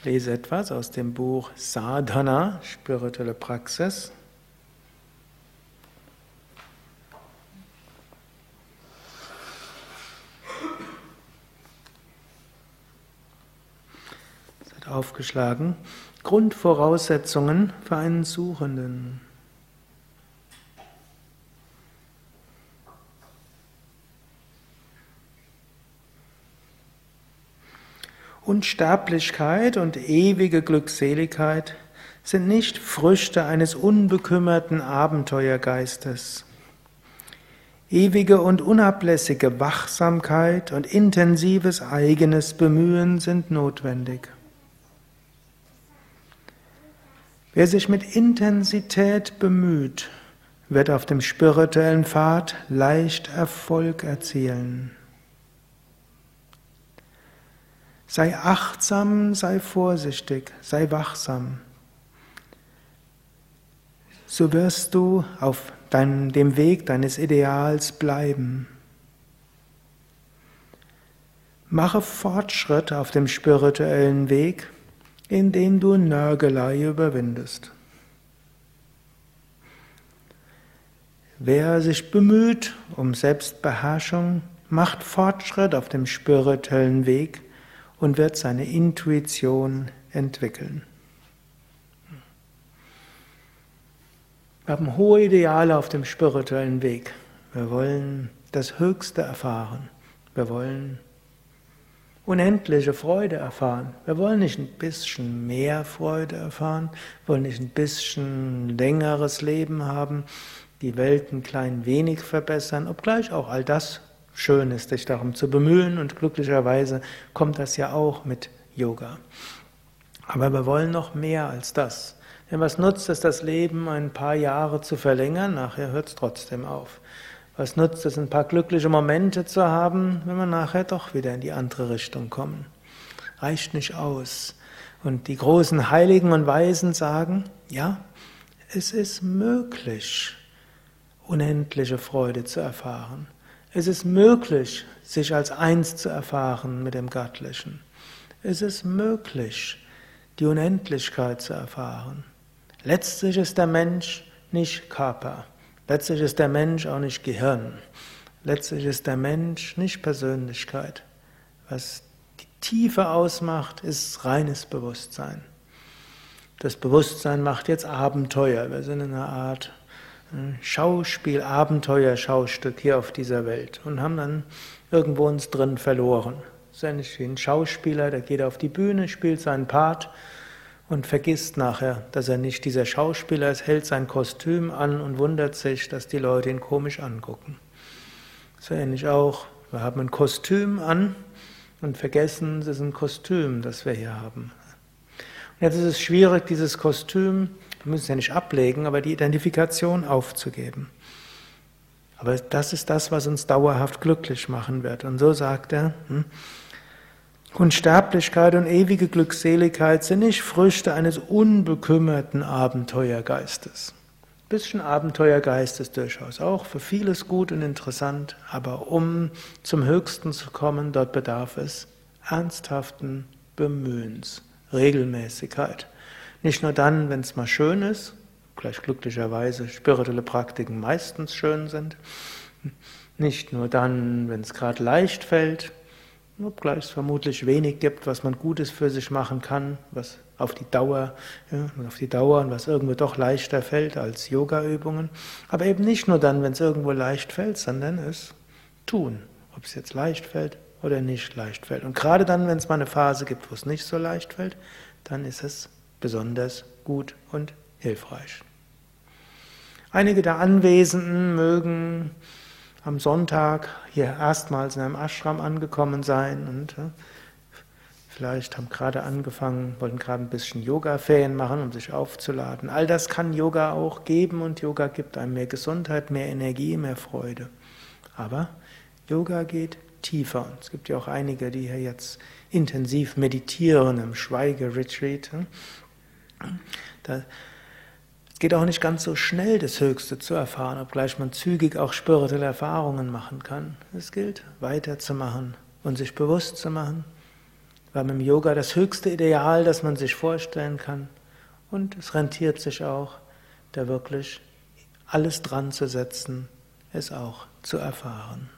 Ich lese etwas aus dem Buch Sadhana, spirituelle Praxis. Es hat aufgeschlagen Grundvoraussetzungen für einen Suchenden. Unsterblichkeit und ewige Glückseligkeit sind nicht Früchte eines unbekümmerten Abenteuergeistes. Ewige und unablässige Wachsamkeit und intensives eigenes Bemühen sind notwendig. Wer sich mit Intensität bemüht, wird auf dem spirituellen Pfad leicht Erfolg erzielen. Sei achtsam, sei vorsichtig, sei wachsam. So wirst du auf deinem, dem Weg deines Ideals bleiben. Mache Fortschritt auf dem spirituellen Weg, indem du Nörgelei überwindest. Wer sich bemüht um Selbstbeherrschung, macht Fortschritt auf dem spirituellen Weg, und wird seine Intuition entwickeln. Wir haben hohe Ideale auf dem spirituellen Weg. Wir wollen das Höchste erfahren. Wir wollen unendliche Freude erfahren. Wir wollen nicht ein bisschen mehr Freude erfahren, wir wollen nicht ein bisschen längeres Leben haben, die Welt ein klein wenig verbessern, obgleich auch all das schön ist, sich darum zu bemühen und glücklicherweise kommt das ja auch mit Yoga. Aber wir wollen noch mehr als das. Denn was nutzt es, das Leben ein paar Jahre zu verlängern? Nachher hört es trotzdem auf. Was nutzt es, ein paar glückliche Momente zu haben, wenn wir nachher doch wieder in die andere Richtung kommen? Reicht nicht aus. Und die großen Heiligen und Weisen sagen, ja, es ist möglich, unendliche Freude zu erfahren. Es ist möglich, sich als eins zu erfahren mit dem Göttlichen. Es ist möglich, die Unendlichkeit zu erfahren. Letztlich ist der Mensch nicht Körper. Letztlich ist der Mensch auch nicht Gehirn. Letztlich ist der Mensch nicht Persönlichkeit. Was die Tiefe ausmacht, ist reines Bewusstsein. Das Bewusstsein macht jetzt Abenteuer. Wir sind in einer Art Schauspiel, Abenteuer, Schaustück hier auf dieser Welt und haben dann irgendwo uns drin verloren. Das ist ein Schauspieler, der geht auf die Bühne, spielt seinen Part und vergisst nachher, dass er nicht dieser Schauspieler ist, hält sein Kostüm an und wundert sich, dass die Leute ihn komisch angucken. So ähnlich auch, wir haben ein Kostüm an und vergessen, es ist ein Kostüm, das wir hier haben. Und jetzt ist es schwierig, dieses Kostüm wir müssen es ja nicht ablegen, aber die Identifikation aufzugeben. Aber das ist das, was uns dauerhaft glücklich machen wird. Und so sagt er, hm, Unsterblichkeit und ewige Glückseligkeit sind nicht Früchte eines unbekümmerten Abenteuergeistes. Ein bisschen Abenteuergeist ist durchaus auch für vieles gut und interessant, aber um zum Höchsten zu kommen, dort bedarf es ernsthaften Bemühens, Regelmäßigkeit. Nicht nur dann, wenn es mal schön ist, gleich glücklicherweise spirituelle Praktiken meistens schön sind. Nicht nur dann, wenn es gerade leicht fällt, obgleich es vermutlich wenig gibt, was man Gutes für sich machen kann, was auf die Dauer, ja, auf die Dauer und was irgendwo doch leichter fällt als Yoga-Übungen. Aber eben nicht nur dann, wenn es irgendwo leicht fällt, sondern es tun, ob es jetzt leicht fällt oder nicht leicht fällt. Und gerade dann, wenn es mal eine Phase gibt, wo es nicht so leicht fällt, dann ist es besonders gut und hilfreich. Einige der Anwesenden mögen am Sonntag hier erstmals in einem Ashram angekommen sein und äh, vielleicht haben gerade angefangen, wollten gerade ein bisschen Yoga-Ferien machen, um sich aufzuladen. All das kann Yoga auch geben und Yoga gibt einem mehr Gesundheit, mehr Energie, mehr Freude. Aber Yoga geht tiefer. Es gibt ja auch einige, die hier jetzt intensiv meditieren im Schweigeretreat. Es geht auch nicht ganz so schnell, das Höchste zu erfahren, obgleich man zügig auch spirituelle Erfahrungen machen kann. Es gilt, weiterzumachen und sich bewusst zu machen. Wir haben im Yoga das höchste Ideal, das man sich vorstellen kann. Und es rentiert sich auch, da wirklich alles dran zu setzen, es auch zu erfahren.